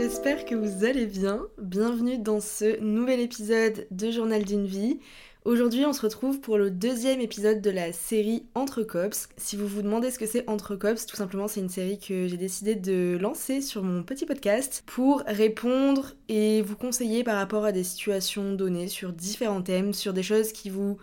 j'espère que vous allez bien. Bienvenue dans ce nouvel épisode de Journal d'une vie. Aujourd'hui, on se retrouve pour le deuxième épisode de la série Entre Cops. Si vous vous demandez ce que c'est Entre Cops, tout simplement, c'est une série que j'ai décidé de lancer sur mon petit podcast pour répondre et vous conseiller par rapport à des situations données sur différents thèmes, sur des choses qui vous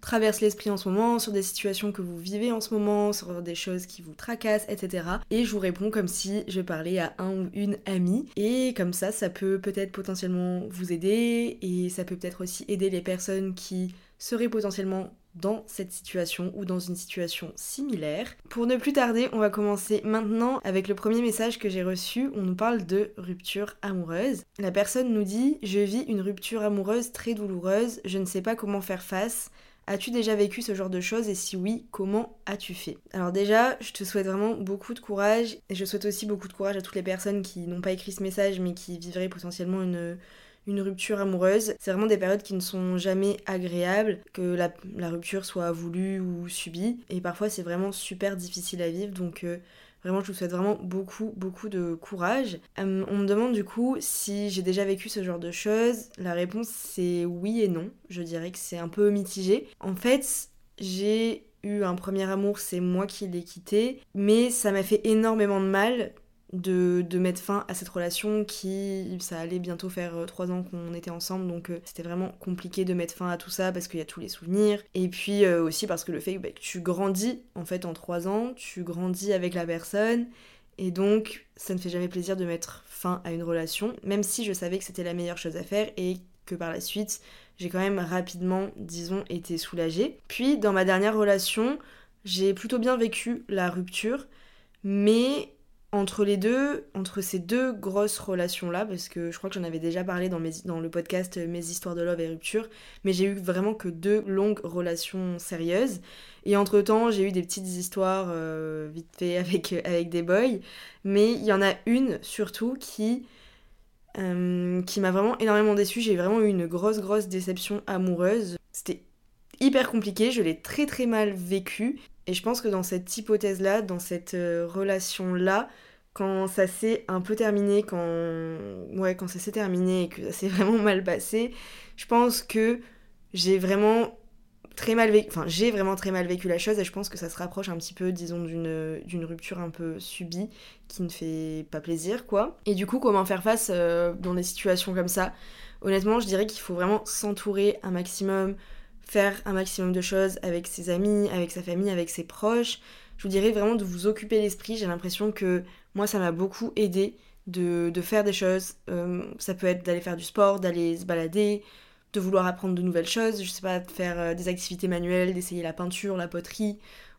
traverse l'esprit en ce moment, sur des situations que vous vivez en ce moment, sur des choses qui vous tracassent, etc. Et je vous réponds comme si je parlais à un ou une amie. Et comme ça, ça peut peut-être potentiellement vous aider et ça peut peut-être aussi aider les personnes qui seraient potentiellement dans cette situation ou dans une situation similaire. Pour ne plus tarder, on va commencer maintenant avec le premier message que j'ai reçu. On nous parle de rupture amoureuse. La personne nous dit Je vis une rupture amoureuse très douloureuse, je ne sais pas comment faire face. As-tu déjà vécu ce genre de choses et si oui, comment as-tu fait? Alors déjà, je te souhaite vraiment beaucoup de courage et je souhaite aussi beaucoup de courage à toutes les personnes qui n'ont pas écrit ce message mais qui vivraient potentiellement une, rupture amoureuse. C'est vraiment des périodes qui ne sont jamais agréables, que la, rupture soit voulue ou subie. Et parfois c'est vraiment super difficile à vivre. Donc euh, Vraiment, je vous souhaite vraiment beaucoup, beaucoup de courage. Euh, on me demande du coup si j'ai déjà vécu ce genre de choses. La réponse c'est oui et non. Je dirais que c'est un peu mitigé. En fait, j'ai eu un premier amour, c'est moi qui l'ai quitté, mais ça m'a fait énormément de mal de, mettre fin à cette relation qui, ça allait bientôt faire euh, trois ans qu'on était ensemble, donc euh, c'était vraiment compliqué de mettre fin à tout ça parce qu'il y a tous les souvenirs. Et puis euh, aussi parce que le fait bah, que tu grandis en fait en trois ans, tu grandis avec la personne, et donc ça ne fait jamais plaisir de mettre fin à une relation, même si je savais que c'était la meilleure chose à faire et que par la suite j'ai quand même rapidement, disons, été soulagée. Puis dans ma dernière relation, j'ai plutôt bien vécu la rupture, mais entre les deux, entre ces deux grosses relations-là, parce que je crois que j'en avais déjà parlé dans, le podcast Mes histoires de love et rupture, mais j'ai eu vraiment que deux longues relations sérieuses. Et entre-temps, j'ai eu des petites histoires euh, vite fait avec, avec des boys, mais il y en a une surtout qui, euh, qui m'a vraiment énormément déçue. J'ai vraiment eu une grosse, grosse déception amoureuse. C'était hyper compliqué, je l'ai très très mal vécu. Et je pense que dans cette hypothèse-là, dans cette euh, relation-là, quand ça s'est un peu terminé, quand, ouais, quand ça s'est terminé et que ça s'est vraiment mal passé, je pense que j'ai vraiment très mal vécu, j'ai vraiment très mal vécu la chose et je pense que ça se rapproche un petit peu, disons, d'une, d'une rupture un peu subie qui ne fait pas plaisir, quoi. Et du coup, comment faire face euh, dans des situations comme ça? Honnêtement, je dirais qu'il faut vraiment s'entourer un maximum faire un maximum de choses avec ses amis, avec sa famille, avec ses proches. Je vous dirais vraiment de vous occuper l'esprit. J'ai l'impression que moi, ça m'a beaucoup aidé de, faire des choses. Euh, ça peut être d'aller faire du sport, d'aller se balader, de vouloir apprendre de nouvelles choses. Je sais pas, de faire euh, des activités manuelles, d'essayer la peinture, la poterie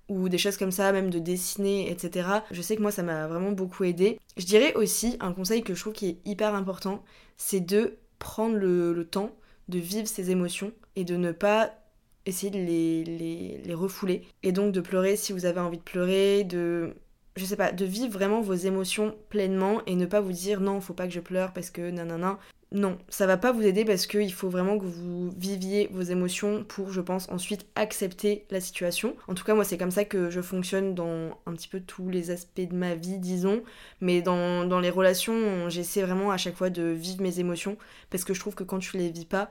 ou des choses comme ça, même de dessiner, etc. Je sais que moi, ça m'a vraiment beaucoup aidé. Je dirais aussi un conseil que je trouve qui est hyper important, c'est de prendre le temps de vivre ses émotions et de ne pas essayer de les, les, refouler. Et donc de pleurer si vous avez envie de pleurer, de je sais pas, de vivre vraiment vos émotions pleinement et ne pas vous dire non, faut pas que je pleure parce que nanana. Non, ça va pas vous aider parce qu'il faut vraiment que vous viviez vos émotions pour, je pense, ensuite accepter la situation. En tout cas, moi, c'est comme ça que je fonctionne dans un petit peu tous les aspects de ma vie, disons. Mais dans, dans les relations, j'essaie vraiment à chaque fois de vivre mes émotions parce que je trouve que quand tu les vis pas,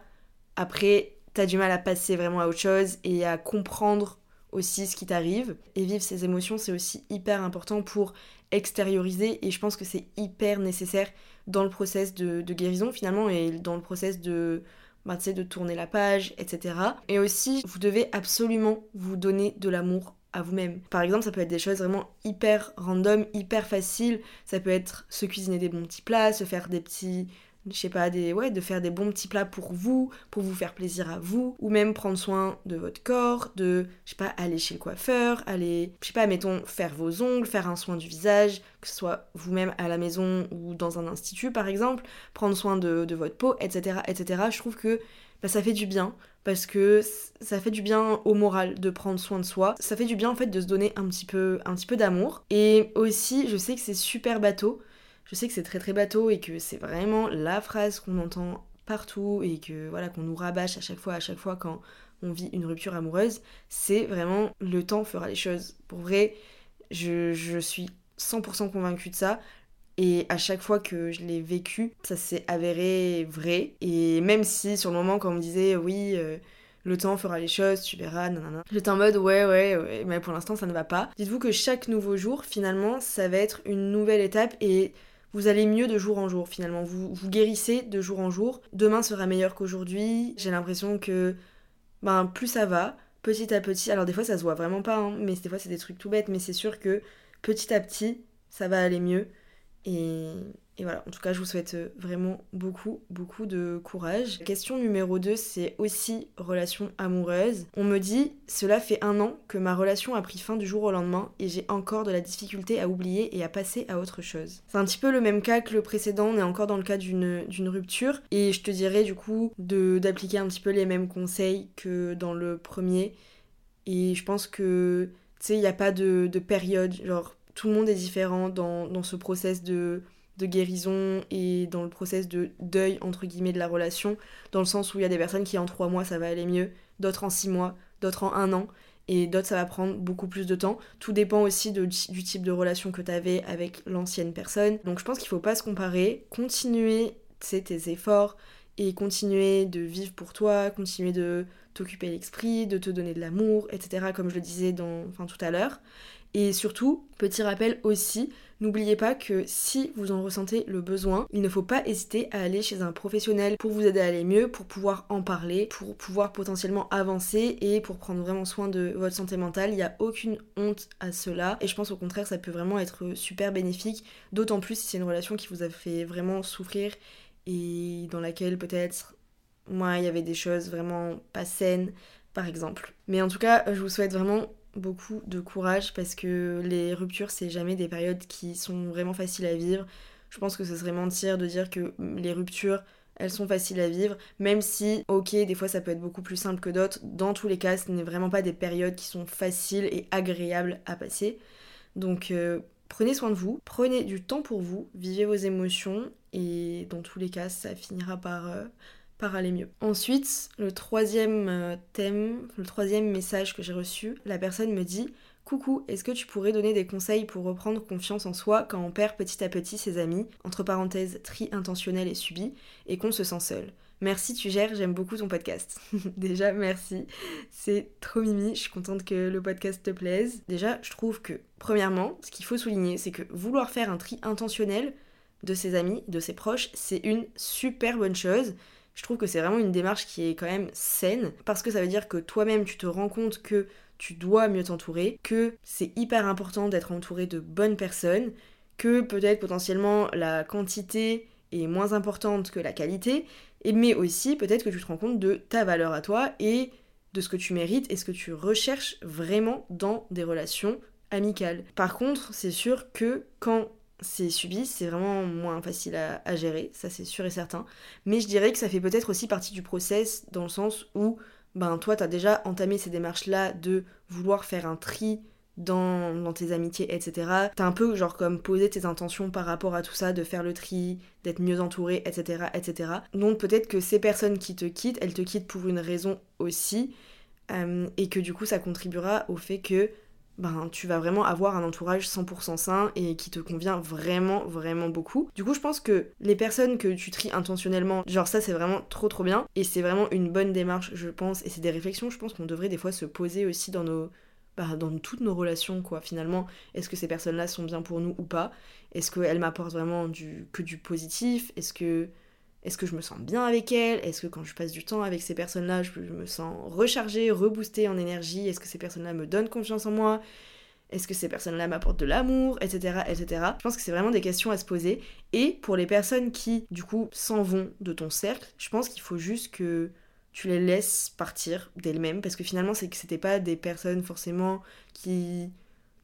après, t'as du mal à passer vraiment à autre chose et à comprendre aussi ce qui t'arrive. Et vivre ces émotions, c'est aussi hyper important pour extérioriser et je pense que c'est hyper nécessaire dans le process de, guérison finalement et dans le process de, bah, de tourner la page, etc. Et aussi, vous devez absolument vous donner de l'amour à vous-même. Par exemple, ça peut être des choses vraiment hyper random, hyper faciles. Ça peut être se cuisiner des bons petits plats, se faire des petits je sais pas, des, ouais, de faire des bons petits plats pour vous, pour vous faire plaisir à vous, ou même prendre soin de votre corps, de, je sais pas, aller chez le coiffeur, aller, je sais pas, mettons, faire vos ongles, faire un soin du visage, que ce soit vous-même à la maison ou dans un institut par exemple, prendre soin de, votre peau, etc., etc. Je trouve que bah, ça fait du bien parce que ça fait du bien au moral de prendre soin de soi. Ça fait du bien en fait de se donner un petit peu, un petit peu d'amour. Et aussi, je sais que c'est super bateau, je sais que c'est très très bateau et que c'est vraiment la phrase qu'on entend partout et que voilà qu'on nous rabâche à chaque fois, à chaque fois quand on vit une rupture amoureuse, c'est vraiment le temps fera les choses. Pour vrai, je, je suis 100% convaincue de ça. Et à chaque fois que je l'ai vécu, ça s'est avéré vrai. Et même si sur le moment, quand on me disait oui, euh, le temps fera les choses, tu verras, nanana. J'étais en mode ouais, ouais, ouais, mais pour l'instant ça ne va pas. Dites-vous que chaque nouveau jour, finalement, ça va être une nouvelle étape et vous allez mieux de jour en jour finalement. Vous, vous guérissez de jour en jour. Demain sera meilleur qu'aujourd'hui. J'ai l'impression que ben, plus ça va, petit à petit. Alors des fois ça se voit vraiment pas, hein, mais des fois c'est des trucs tout bêtes, mais c'est sûr que petit à petit ça va aller mieux. Et, voilà, en tout cas, je vous souhaite euh, vraiment beaucoup, beaucoup de courage. Question numéro 2, c'est aussi relation amoureuse. On me dit, cela fait un an que ma relation a pris fin du jour au lendemain et j'ai encore de la difficulté à oublier et à passer à autre chose. C'est un petit peu le même cas que le précédent, on est encore dans le cas d'une rupture. Et je te dirais du coup d'appliquer un petit peu les mêmes conseils que dans le premier. Et je pense que, tu sais, il n'y a pas de, de période, genre tout le monde est différent dans, ce process de, guérison et dans le process de deuil entre guillemets de la relation, dans le sens où il y a des personnes qui en trois mois ça va aller mieux, d'autres en six mois, d'autres en un an, et d'autres ça va prendre beaucoup plus de temps. Tout dépend aussi du type de relation que tu avais avec l'ancienne personne. Donc je pense qu'il faut pas se comparer, continuer tes efforts et continuer de vivre pour toi, continuer de t'occuper l'esprit, de te donner de l'amour, etc. comme je le disais dans, enfin, tout à l'heure. Et surtout, petit rappel aussi, n'oubliez pas que si vous en ressentez le besoin, il ne faut pas hésiter à aller chez un professionnel pour vous aider à aller mieux, pour pouvoir en parler, pour pouvoir potentiellement avancer et pour prendre vraiment soin de votre santé mentale. Il n'y a aucune honte à cela et je pense au contraire ça peut vraiment être super bénéfique, d'autant plus si c'est une relation qui vous a fait vraiment souffrir et dans laquelle peut-être moi il y avait des choses vraiment pas saines par exemple. Mais en tout cas, je vous souhaite vraiment beaucoup de courage parce que les ruptures, c'est jamais des périodes qui sont vraiment faciles à vivre. Je pense que ce serait mentir de dire que les ruptures, elles sont faciles à vivre, même si, ok, des fois ça peut être beaucoup plus simple que d'autres. Dans tous les cas, ce n'est vraiment pas des périodes qui sont faciles et agréables à passer. Donc, euh, prenez soin de vous, prenez du temps pour vous, vivez vos émotions et dans tous les cas, ça finira par, euh, par aller mieux. Ensuite, le troisième euh, thème, le troisième message que j'ai reçu, la personne me dit Coucou, est-ce que tu pourrais donner des conseils pour reprendre confiance en soi quand on perd petit à petit ses amis, entre parenthèses tri intentionnel et subi, et qu'on se sent seul Merci, tu gères, j'aime beaucoup ton podcast. Déjà, merci. C'est trop mimi, je suis contente que le podcast te plaise. Déjà, je trouve que, premièrement, ce qu'il faut souligner, c'est que vouloir faire un tri intentionnel de ses amis, de ses proches, c'est une super bonne chose je trouve que c'est vraiment une démarche qui est quand même saine, parce que ça veut dire que toi-même tu te rends compte que tu dois mieux t'entourer, que c'est hyper important d'être entouré de bonnes personnes, que peut-être potentiellement la quantité est moins importante que la qualité, mais aussi peut-être que tu te rends compte de ta valeur à toi et de ce que tu mérites et ce que tu recherches vraiment dans des relations amicales. Par contre, c'est sûr que quand c'est subi, c'est vraiment moins facile à, gérer, ça c'est sûr et certain. Mais je dirais que ça fait peut-être aussi partie du process dans le sens où ben toi t'as déjà entamé ces démarches-là de vouloir faire un tri dans, tes amitiés, etc. T'as un peu genre comme posé tes intentions par rapport à tout ça, de faire le tri, d'être mieux entouré, etc. etc. Donc peut-être que ces personnes qui te quittent, elles te quittent pour une raison aussi, euh, et que du coup ça contribuera au fait que ben, tu vas vraiment avoir un entourage 100% sain et qui te convient vraiment, vraiment beaucoup. Du coup, je pense que les personnes que tu tries intentionnellement, genre ça, c'est vraiment trop, trop bien. Et c'est vraiment une bonne démarche, je pense. Et c'est des réflexions, je pense qu'on devrait des fois se poser aussi dans nos. Bah, dans toutes nos relations, quoi. Finalement, est-ce que ces personnes-là sont bien pour nous ou pas? Est-ce qu'elles m'apportent vraiment du, que du positif? Est-ce que est-ce que je me sens bien avec elles Est-ce que quand je passe du temps avec ces personnes-là, je me sens rechargée, reboostée en énergie? Est-ce que ces personnes-là me donnent confiance en moi? Est-ce que ces personnes-là m'apportent de l'amour? Etc. etc. Je pense que c'est vraiment des questions à se poser. Et pour les personnes qui, du coup, s'en vont de ton cercle, je pense qu'il faut juste que tu les laisses partir d'elles-mêmes. Parce que finalement, c'est que c'était pas des personnes forcément qui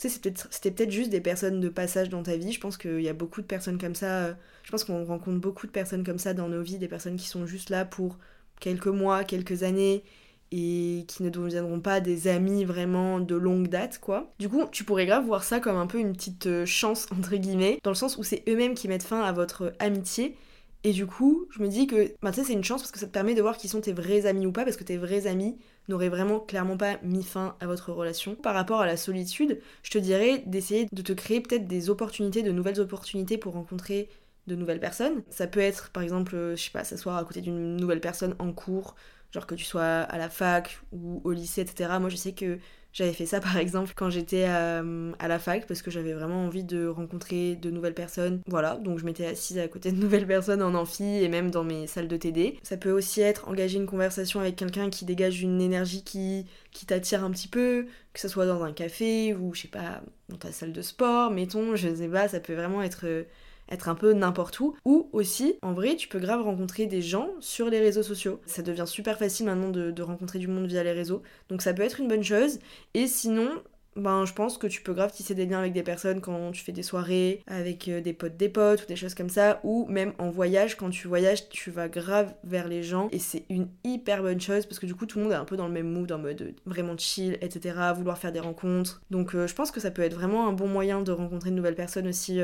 c'était peut-être juste des personnes de passage dans ta vie. Je pense qu'il y a beaucoup de personnes comme ça. Euh, je pense qu'on rencontre beaucoup de personnes comme ça dans nos vies, des personnes qui sont juste là pour quelques mois, quelques années et qui ne deviendront pas des amis vraiment de longue date, quoi. Du coup, tu pourrais grave voir ça comme un peu une petite euh, chance, entre guillemets, dans le sens où c'est eux-mêmes qui mettent fin à votre amitié Et du coup, je me dis que bah, c'est une chance parce que ça te permet de voir qui sont tes vrais amis ou pas, parce que tes vrais amis n'auraient vraiment clairement pas mis fin à votre relation. Par rapport à la solitude, je te dirais d'essayer de te créer peut-être des opportunités, de nouvelles opportunités pour rencontrer de nouvelles personnes. Ça peut être par exemple, je sais pas, s'asseoir à côté d'une nouvelle personne en cours, genre que tu sois à la fac ou au lycée, etc. Moi je sais que j'avais fait ça par exemple quand j'étais à, la fac parce que j'avais vraiment envie de rencontrer de nouvelles personnes. Voilà, donc je m'étais assise à côté de nouvelles personnes en amphi et même dans mes salles de TD. Ça peut aussi être engager une conversation avec quelqu'un qui dégage une énergie qui, qui t'attire un petit peu, que ce soit dans un café ou je sais pas, dans ta salle de sport, mettons, je sais pas, ça peut vraiment être être un peu n'importe où. Ou aussi, en vrai, tu peux grave rencontrer des gens sur les réseaux sociaux. Ça devient super facile maintenant de, rencontrer du monde via les réseaux. Donc ça peut être une bonne chose. Et sinon, ben je pense que tu peux grave tisser des liens avec des personnes quand tu fais des soirées, avec euh, des potes des potes ou des choses comme ça, ou même en voyage, quand tu voyages, tu vas grave vers les gens et c'est une hyper bonne chose parce que du coup tout le monde est un peu dans le même mood, en mode euh, vraiment chill, etc., vouloir faire des rencontres. Donc euh, je pense que ça peut être vraiment un bon moyen de rencontrer de nouvelles personnes aussi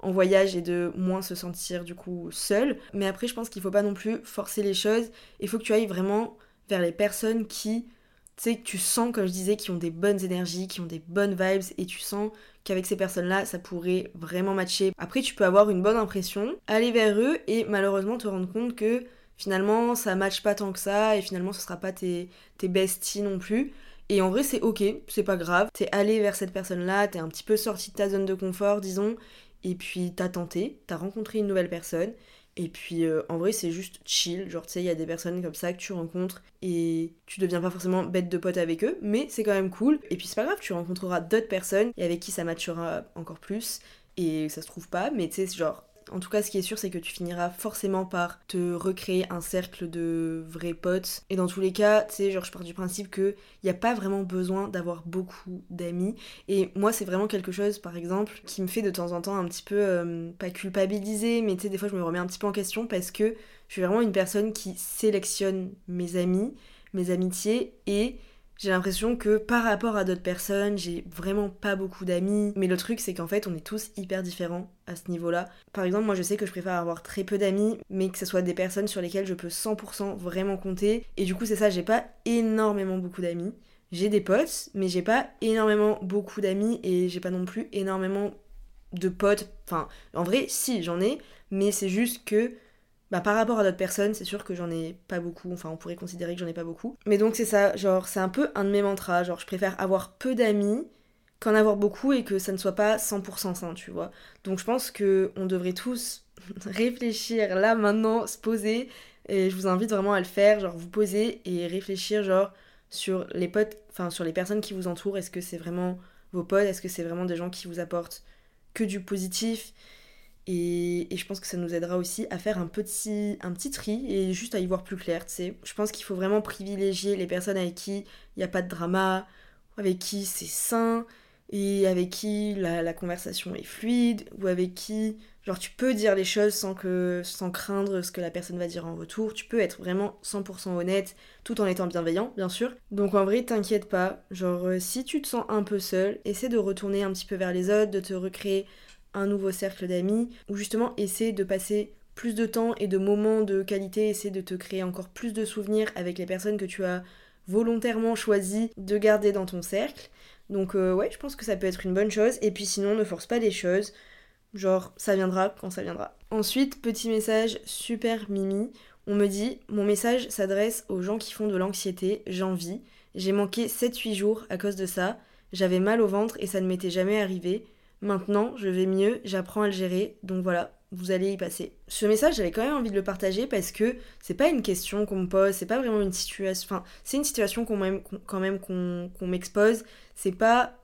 en voyage et de moins se sentir du coup seul. Mais après je pense qu'il faut pas non plus forcer les choses, il faut que tu ailles vraiment vers les personnes qui tu sais, tu sens, comme je disais, qui ont des bonnes énergies, qui ont des bonnes vibes, et tu sens qu'avec ces personnes-là, ça pourrait vraiment matcher. Après, tu peux avoir une bonne impression, aller vers eux, et malheureusement te rendre compte que finalement, ça matche pas tant que ça, et finalement, ce sera pas tes, tes besties non plus. Et en vrai, c'est ok, c'est pas grave. T'es allé vers cette personne-là, t'es un petit peu sorti de ta zone de confort, disons, et puis t'as tenté, t'as rencontré une nouvelle personne, et puis euh, en vrai, c'est juste chill. Genre, tu sais, il y a des personnes comme ça que tu rencontres et tu deviens pas forcément bête de pote avec eux, mais c'est quand même cool. Et puis c'est pas grave, tu rencontreras d'autres personnes et avec qui ça matchera encore plus. Et ça se trouve pas, mais tu sais, genre, en tout cas, ce qui est sûr, c'est que tu finiras forcément par te recréer un cercle de vrais potes. Et dans tous les cas, tu sais, genre, je pars du principe qu'il n'y a pas vraiment besoin d'avoir beaucoup d'amis. Et moi, c'est vraiment quelque chose, par exemple, qui me fait de temps en temps un petit peu, euh, pas culpabiliser, mais tu sais, des fois, je me remets un petit peu en question parce que je suis vraiment une personne qui sélectionne mes amis, mes amitiés et j'ai l'impression que par rapport à d'autres personnes, j'ai vraiment pas beaucoup d'amis. Mais le truc, c'est qu'en fait, on est tous hyper différents à ce niveau-là. Par exemple, moi, je sais que je préfère avoir très peu d'amis, mais que ce soit des personnes sur lesquelles je peux 100% vraiment compter. Et du coup, c'est ça, j'ai pas énormément beaucoup d'amis. J'ai des potes, mais j'ai pas énormément beaucoup d'amis et j'ai pas non plus énormément de potes. Enfin, en vrai, si, j'en ai, mais c'est juste que bah, par rapport à d'autres personnes, c'est sûr que j'en ai pas beaucoup, enfin on pourrait considérer que j'en ai pas beaucoup. Mais donc c'est ça, genre c'est un peu un de mes mantras, genre je préfère avoir peu d'amis qu'en avoir beaucoup et que ça ne soit pas 100% sain, tu vois. Donc je pense que on devrait tous réfléchir là maintenant, se poser. Et je vous invite vraiment à le faire, genre vous poser et réfléchir genre sur les potes, enfin sur les personnes qui vous entourent, est-ce que c'est vraiment vos potes, est-ce que c'est vraiment des gens qui vous apportent que du positif? Et, je pense que ça nous aidera aussi à faire un petit, tri et juste à y voir plus clair, tu sais. Je pense qu'il faut vraiment privilégier les personnes avec qui il n'y a pas de drama, avec qui c'est sain, et avec qui la, conversation est fluide, ou avec qui, genre, tu peux dire les choses sans, que, sans craindre ce que la personne va dire en retour. Tu peux être vraiment 100% honnête, tout en étant bienveillant, bien sûr. Donc en vrai, t'inquiète pas, genre, euh, si tu te sens un peu seul, essaie de retourner un petit peu vers les autres, de te recréer un nouveau cercle d'amis, ou justement essayer de passer plus de temps et de moments de qualité, essayer de te créer encore plus de souvenirs avec les personnes que tu as volontairement choisi de garder dans ton cercle. Donc euh, ouais, je pense que ça peut être une bonne chose. Et puis sinon, ne force pas les choses. Genre, ça viendra quand ça viendra. Ensuite, petit message super mimi. On me dit, mon message s'adresse aux gens qui font de l'anxiété, j'envie. J'ai manqué 7-8 jours à cause de ça. J'avais mal au ventre et ça ne m'était jamais arrivé. Maintenant, je vais mieux, j'apprends à le gérer, donc voilà, vous allez y passer. Ce message, j'avais quand même envie de le partager parce que c'est pas une question qu'on me pose, c'est pas vraiment une situation. Enfin, c'est une situation quand même qu'on m'expose. C'est pas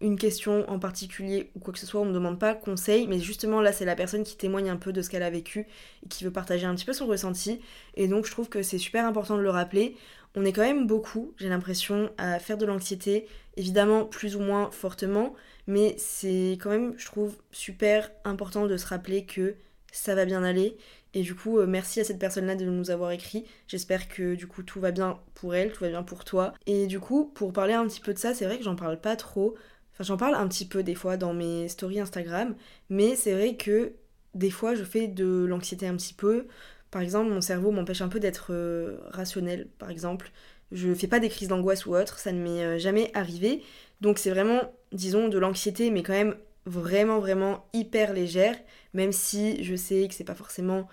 une question en particulier ou quoi que ce soit, on me demande pas conseil, mais justement là, c'est la personne qui témoigne un peu de ce qu'elle a vécu et qui veut partager un petit peu son ressenti. Et donc, je trouve que c'est super important de le rappeler. On est quand même beaucoup, j'ai l'impression, à faire de l'anxiété, évidemment plus ou moins fortement, mais c'est quand même, je trouve, super important de se rappeler que ça va bien aller. Et du coup, euh, merci à cette personne-là de nous avoir écrit. J'espère que du coup tout va bien pour elle, tout va bien pour toi. Et du coup, pour parler un petit peu de ça, c'est vrai que j'en parle pas trop. Enfin, j'en parle un petit peu des fois dans mes stories Instagram, mais c'est vrai que des fois je fais de l'anxiété un petit peu. Par exemple, mon cerveau m'empêche un peu d'être euh, rationnel, par exemple. Je fais pas des crises d'angoisse ou autre, ça ne m'est euh, jamais arrivé. Donc c'est vraiment, disons, de l'anxiété, mais quand même vraiment, vraiment hyper légère, même si je sais que c'est pas forcément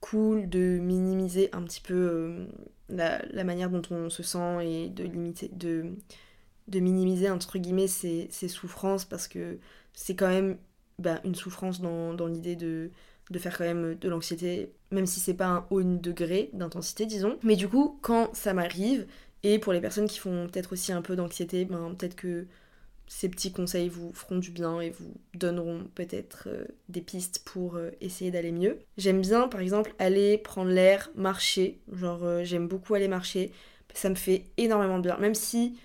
cool de minimiser un petit peu euh, la, manière dont on se sent et de limiter, de, de minimiser entre guillemets ses, souffrances parce que c'est quand même bah, une souffrance dans, dans l'idée de, de faire quand même de l'anxiété, même si c'est pas un haut degré d'intensité, disons. Mais du coup, quand ça m'arrive, et pour les personnes qui font peut-être aussi un peu d'anxiété, ben, peut-être que ces petits conseils vous feront du bien et vous donneront peut-être euh, des pistes pour euh, essayer d'aller mieux. J'aime bien, par exemple, aller prendre l'air, marcher. Genre, euh, j'aime beaucoup aller marcher. Ça me fait énormément de bien. Même si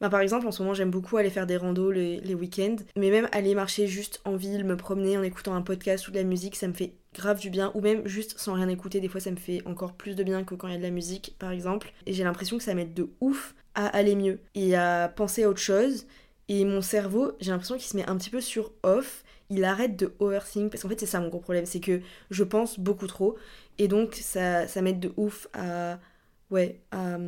bah, par exemple, en ce moment, j'aime beaucoup aller faire des randos les, week-ends, mais même aller marcher juste en ville, me promener en écoutant un podcast ou de la musique, ça me fait grave du bien, ou même juste sans rien écouter, des fois ça me fait encore plus de bien que quand il y a de la musique, par exemple. Et j'ai l'impression que ça m'aide de ouf à aller mieux et à penser à autre chose. Et mon cerveau, j'ai l'impression qu'il se met un petit peu sur off, il arrête de overthink, parce qu'en fait c'est ça mon gros problème, c'est que je pense beaucoup trop, et donc ça, ça m'aide de ouf à... Ouais, à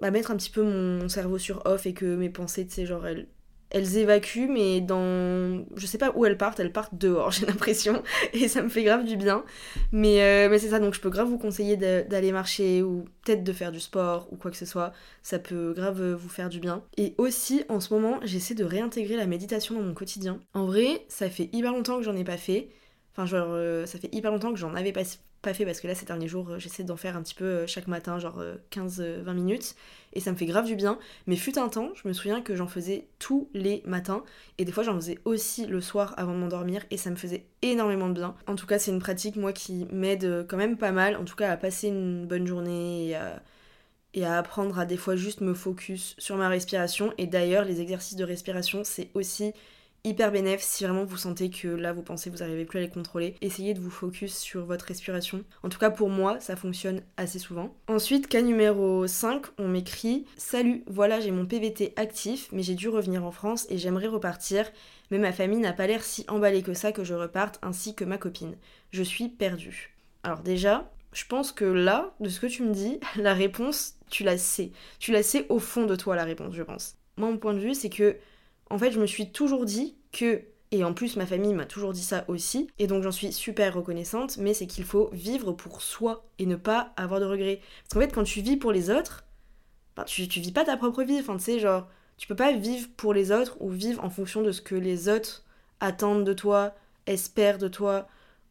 bah, mettre un petit peu mon cerveau sur off et que mes pensées, tu sais, genre, elles, elles évacuent, mais dans. Je sais pas où elles partent, elles partent dehors, j'ai l'impression, et ça me fait grave du bien. Mais, euh, mais c'est ça, donc je peux grave vous conseiller d'aller marcher ou peut-être de faire du sport ou quoi que ce soit. Ça peut grave vous faire du bien. Et aussi, en ce moment, j'essaie de réintégrer la méditation dans mon quotidien. En vrai, ça fait hyper longtemps que j'en ai pas fait. Enfin, genre, euh, ça fait hyper longtemps que j'en avais pas, pas fait parce que là, ces derniers jours, euh, j'essaie d'en faire un petit peu euh, chaque matin, genre 15-20 minutes. Et ça me fait grave du bien. Mais fut un temps, je me souviens que j'en faisais tous les matins. Et des fois, j'en faisais aussi le soir avant de m'endormir. Et ça me faisait énormément de bien. En tout cas, c'est une pratique, moi, qui m'aide quand même pas mal. En tout cas, à passer une bonne journée et à apprendre à des fois juste me focus sur ma respiration. Et d'ailleurs, les exercices de respiration, c'est aussi hyper bénéf si vraiment vous sentez que là vos pensées vous n'arrivez plus à les contrôler. Essayez de vous focus sur votre respiration. En tout cas pour moi ça fonctionne assez souvent. Ensuite cas numéro 5 on m'écrit Salut voilà j'ai mon PVT actif mais j'ai dû revenir en France et j'aimerais repartir mais ma famille n'a pas l'air si emballée que ça que je reparte ainsi que ma copine. Je suis perdue. Alors déjà je pense que là, de ce que tu me dis, la réponse, tu la sais. Tu la sais au fond de toi, la réponse, je pense. Moi, mon point de vue, c'est que en fait, je me suis toujours dit que et en plus, ma famille m'a toujours dit ça aussi, et donc j'en suis super reconnaissante, mais c'est qu'il faut vivre pour soi et ne pas avoir de regrets. Parce qu'en fait, quand tu vis pour les autres, ben, tu, tu vis pas ta propre vie, enfin tu sais, genre, tu peux pas vivre pour les autres ou vivre en fonction de ce que les autres attendent de toi, espèrent de toi,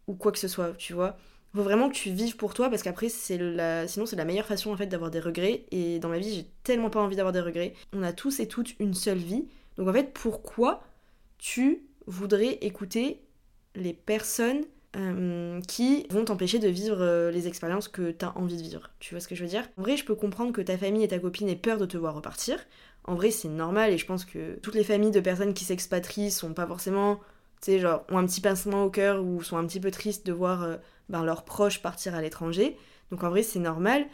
ou quoi que ce soit, tu vois. Il faut vraiment que tu vives pour toi parce qu'après, c'est la... sinon c'est la meilleure façon en fait d'avoir des regrets, et dans ma vie, j'ai tellement pas envie d'avoir des regrets. On a tous et toutes une seule vie, donc en fait, pourquoi tu voudrais écouter les personnes euh, qui vont t'empêcher de vivre euh, les expériences que tu as envie de vivre? Tu vois ce que je veux dire? En vrai, je peux comprendre que ta famille et ta copine aient peur de te voir repartir. En vrai, c'est normal et je pense que toutes les familles de personnes qui s'expatrient sont pas forcément, tu sais, genre, ont un petit pincement au cœur ou sont un petit peu tristes de voir euh, ben, leurs proches partir à l'étranger. Donc en vrai, c'est normal.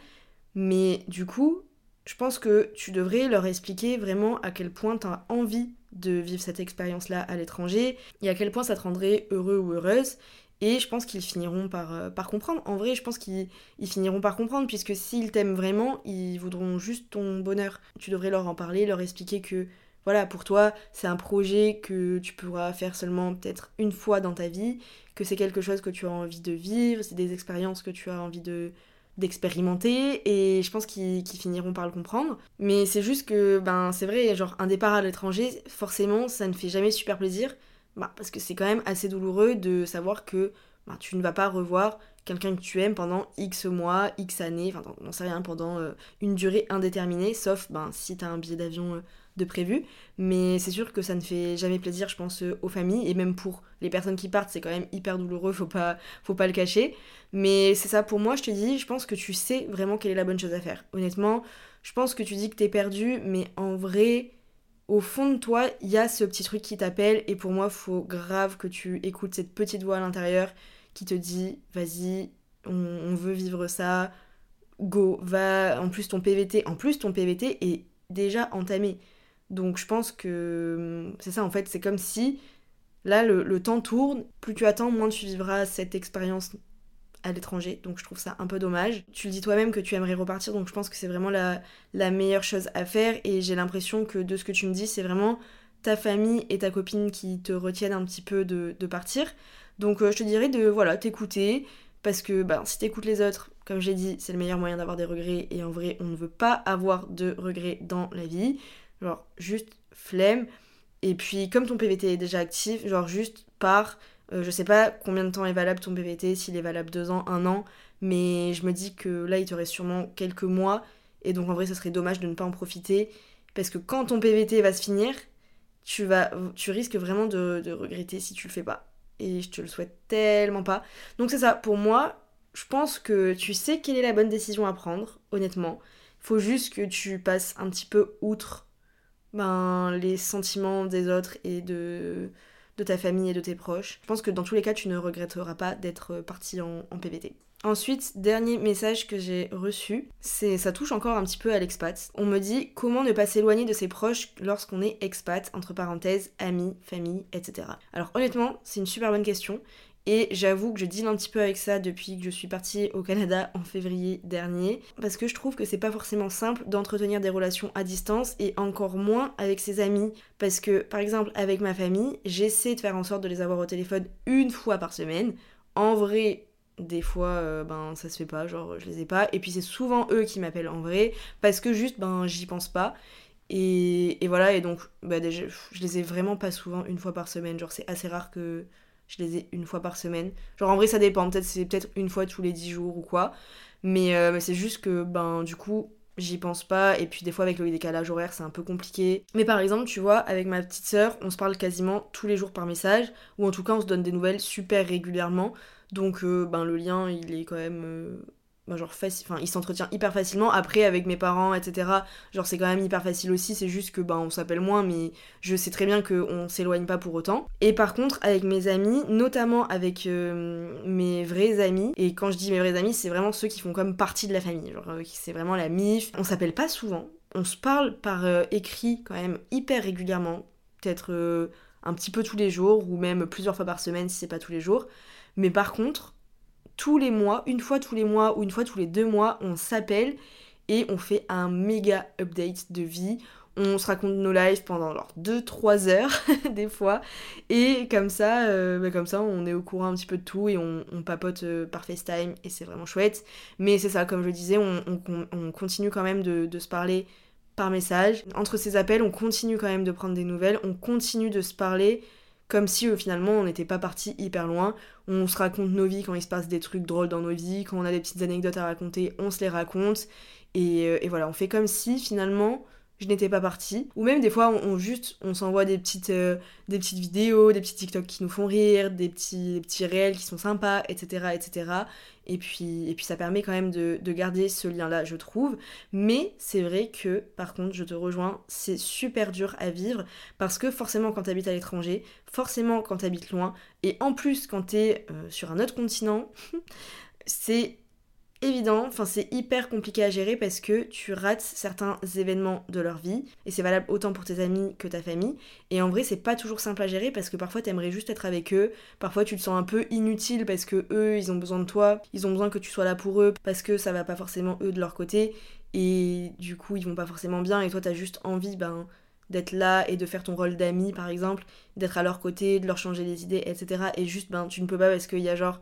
Mais du coup, je pense que tu devrais leur expliquer vraiment à quel point tu as envie de vivre cette expérience-là à l'étranger et à quel point ça te rendrait heureux ou heureuse. Et je pense qu'ils finiront par, euh, par comprendre. En vrai, je pense qu'ils finiront par comprendre, puisque s'ils t'aiment vraiment, ils voudront juste ton bonheur. Tu devrais leur en parler, leur expliquer que, voilà, pour toi, c'est un projet que tu pourras faire seulement peut-être une fois dans ta vie, que c'est quelque chose que tu as envie de vivre, c'est des expériences que tu as envie de, d'expérimenter et je pense qu'ils finiront par le comprendre. Mais c'est juste que, ben, c'est vrai, genre, un départ à l'étranger, forcément, ça ne fait jamais super plaisir. Bah, parce que c'est quand même assez douloureux de savoir que ben, tu ne vas pas revoir quelqu'un que tu aimes pendant X mois, X années, enfin, n'en sais rien, pendant euh, une durée indéterminée, sauf ben, si t'as un billet d'avion euh, prévu. Mais c'est sûr que ça ne fait jamais plaisir, je pense, euh, aux familles. Et même pour les personnes qui partent, c'est quand même hyper douloureux, faut pas, faut pas le cacher. Mais c'est ça pour moi, je te dis, je pense que tu sais vraiment quelle est la bonne chose à faire. Honnêtement, je pense que tu dis que t'es perdu, mais en vrai, au fond de toi, il y a ce petit truc qui t'appelle. Et pour moi, faut grave que tu écoutes cette petite voix à l'intérieur qui te dit, vas-y, on, on veut vivre ça, go, va. En plus, ton PVT, en plus, ton PVT est déjà entamé. Donc je pense que hum, c'est ça en fait, c'est comme si Là, le, temps tourne, plus tu attends, moins tu vivras cette expérience à l'étranger, donc je trouve ça un peu dommage. Tu le dis toi-même que tu aimerais repartir, donc je pense que c'est vraiment la, meilleure chose à faire, et j'ai l'impression que de ce que tu me dis, c'est vraiment ta famille et ta copine qui te retiennent un petit peu de, partir. Donc euh, je te dirais de voilà t'écouter, parce que bah, si t'écoutes les autres, comme j'ai dit, c'est le meilleur moyen d'avoir des regrets, et en vrai, on ne veut pas avoir de regrets dans la vie. Genre, juste flemme. Et puis, comme ton PVT est déjà actif, genre juste par, euh, je sais pas combien de temps est valable ton PVT, s'il est valable deux ans, un an, mais je me dis que là, il te reste sûrement quelques mois, et donc en vrai, ça serait dommage de ne pas en profiter, parce que quand ton PVT va se finir, tu, vas, tu risques vraiment de, de regretter si tu le fais pas. Et je te le souhaite tellement pas. Donc c'est ça, pour moi, je pense que tu sais quelle est la bonne décision à prendre, honnêtement. Faut juste que tu passes un petit peu outre ben, les sentiments des autres et de, de ta famille et de tes proches. Je pense que dans tous les cas, tu ne regretteras pas d'être parti en, en PVT. Ensuite, dernier message que j'ai reçu, c'est ça touche encore un petit peu à l'expat. On me dit comment ne pas s'éloigner de ses proches lorsqu'on est expat, entre parenthèses, amis, famille, etc. Alors honnêtement, c'est une super bonne question. Et j'avoue que je deal un petit peu avec ça depuis que je suis partie au Canada en février dernier, parce que je trouve que c'est pas forcément simple d'entretenir des relations à distance et encore moins avec ses amis. Parce que par exemple avec ma famille, j'essaie de faire en sorte de les avoir au téléphone une fois par semaine. En vrai, des fois euh, ben ça se fait pas, genre je les ai pas. Et puis c'est souvent eux qui m'appellent en vrai, parce que juste ben j'y pense pas. Et, voilà, et donc bah, déjà, je les ai vraiment pas souvent une fois par semaine. Genre c'est assez rare que je les ai une fois par semaine. Genre en vrai ça dépend, peut-être c'est peut-être une fois tous les 10 jours ou quoi. Mais, euh, mais c'est juste que ben du coup j'y pense pas et puis des fois avec le décalage horaire c'est un peu compliqué. Mais par exemple tu vois avec ma petite sœur on se parle quasiment tous les jours par message ou en tout cas on se donne des nouvelles super régulièrement. Donc euh, ben le lien il est quand même euh, bah, il s'entretient hyper facilement. Après avec mes parents etc genre c'est quand même hyper facile aussi. C'est juste que ben on s'appelle moins mais je sais très bien qu'on s'éloigne pas pour autant. Et par contre avec mes amis notamment avec euh, mes vrais amis et quand je dis mes vrais amis c'est vraiment ceux qui font comme partie de la famille. Genre euh, c'est vraiment la mif. On s'appelle pas souvent. On se parle par euh, écrit quand même hyper régulièrement. Peut-être un petit peu tous les jours ou même plusieurs fois par semaine si c'est pas tous les jours. Mais par contre tous les mois, une fois tous les mois ou une fois tous les deux mois, on s'appelle et on fait un méga update de vie. On se raconte nos lives pendant genre 2-3 heures des fois. Et comme ça, euh, bah, comme ça, on est au courant un petit peu de tout et on, papote euh, par FaceTime et c'est vraiment chouette. Mais c'est ça, comme je disais, on, continue quand même de se parler par message. Entre ces appels, on continue quand même de prendre des nouvelles, on continue de se parler comme si euh, finalement on n'était pas parti hyper loin. On se raconte nos vies quand il se passe des trucs drôles dans nos vies, quand on a des petites anecdotes à raconter, on se les raconte. Et, euh, voilà, on fait comme si finalement je n'étais pas partie. Ou même des fois, on, juste, on s'envoie des petites, euh, des petites vidéos, des petits TikTok qui nous font rire, des petits, des petits réels qui sont sympas, etc., etc. Et puis, et puis ça permet quand même de, de garder ce lien-là, je trouve. Mais c'est vrai que, par contre, je te rejoins, c'est super dur à vivre parce que forcément, quand tu habites à l'étranger, forcément, quand tu habites loin, et en plus, quand tu es euh, sur un autre continent, c'est évident, enfin c'est hyper compliqué à gérer parce que tu rates certains événements de leur vie et c'est valable autant pour tes amis que ta famille. Et en vrai c'est pas toujours simple à gérer parce que parfois t'aimerais juste être avec eux, parfois tu te sens un peu inutile parce que eux ils ont besoin de toi, ils ont besoin que tu sois là pour eux parce que ça va pas forcément eux de leur côté. Et du coup ils vont pas forcément bien. Et toi t'as juste envie ben d'être là et de faire ton rôle d'ami par exemple, d'être à leur côté, de leur changer les idées etc et juste ben tu ne peux pas parce qu'il y a genre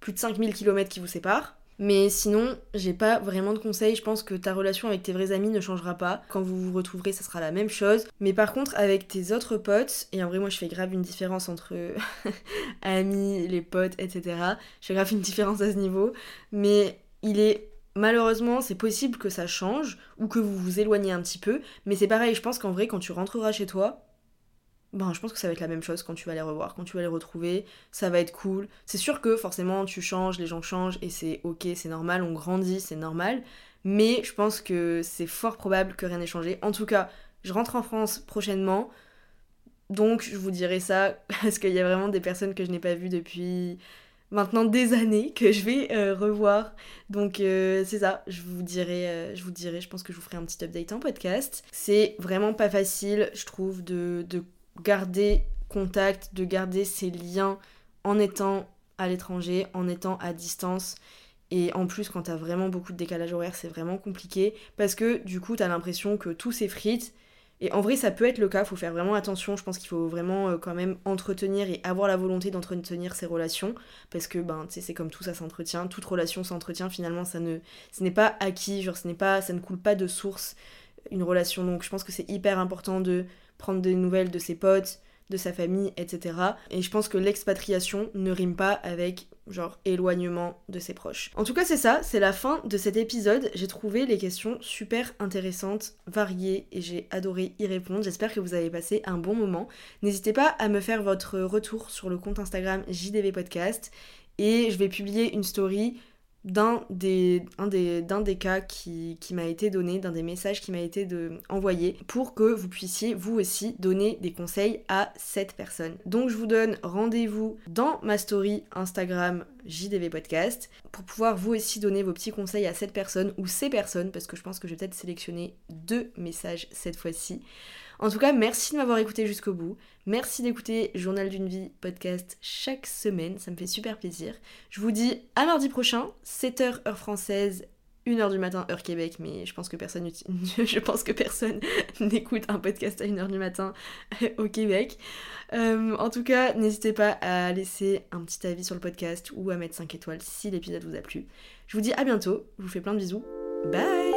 plus de 5000 km qui vous séparent mais sinon, j'ai pas vraiment de conseils. Je pense que ta relation avec tes vrais amis ne changera pas. Quand vous vous retrouverez, ça sera la même chose. Mais par contre, avec tes autres potes, et en vrai, moi je fais grave une différence entre amis, les potes, etc. Je fais grave une différence à ce niveau. Mais il est malheureusement, c'est possible que ça change ou que vous vous éloignez un petit peu. Mais c'est pareil, je pense qu'en vrai, quand tu rentreras chez toi, ben, je pense que ça va être la même chose quand tu vas les revoir, quand tu vas les retrouver, ça va être cool. C'est sûr que forcément tu changes, les gens changent et c'est ok, c'est normal, on grandit, c'est normal. Mais je pense que c'est fort probable que rien n'ait changé. En tout cas, je rentre en France prochainement, donc je vous dirai ça parce qu'il y a vraiment des personnes que je n'ai pas vues depuis maintenant des années que je vais euh, revoir. Donc euh, c'est ça, je vous dirai, euh, je vous dirai, je pense que je vous ferai un petit update en podcast. C'est vraiment pas facile, je trouve, de, de garder contact, de garder ces liens en étant à l'étranger, en étant à distance. Et en plus, quand t'as vraiment beaucoup de décalage horaire, c'est vraiment compliqué parce que du coup, t'as l'impression que tout s'effrite. Et en vrai, ça peut être le cas, faut faire vraiment attention. Je pense qu'il faut vraiment euh, quand même entretenir et avoir la volonté d'entretenir ces relations parce que ben, c'est comme tout, ça s'entretient. Toute relation s'entretient finalement, ça ne, ce n'est pas acquis, genre ce n'est pas, ça ne coule pas de source une relation. Donc je pense que c'est hyper important de prendre des nouvelles de ses potes, de sa famille, etc. Et je pense que l'expatriation ne rime pas avec genre éloignement de ses proches. En tout cas, c'est ça, c'est la fin de cet épisode. J'ai trouvé les questions super intéressantes, variées et j'ai adoré y répondre. J'espère que vous avez passé un bon moment. N'hésitez pas à me faire votre retour sur le compte Instagram JDV Podcast et je vais publier une story d'un des, des, des cas qui, m'a été donné, d'un des messages qui m'a été envoyé, pour que vous puissiez vous aussi donner des conseils à cette personne. Donc je vous donne rendez-vous dans ma story Instagram JDV Podcast pour pouvoir vous aussi donner vos petits conseils à cette personne ou ces personnes, parce que je pense que je vais peut-être sélectionner deux messages cette fois-ci. En tout cas, merci de m'avoir écouté jusqu'au bout. Merci d'écouter Journal d'une vie podcast chaque semaine, ça me fait super plaisir. Je vous dis à mardi prochain, 7h heure française, 1h du matin heure Québec, mais je pense que personne n'écoute un podcast à 1h du matin au Québec. Euh, en tout cas, n'hésitez pas à laisser un petit avis sur le podcast ou à mettre 5 étoiles si l'épisode vous a plu. Je vous dis à bientôt, je vous fais plein de bisous. Bye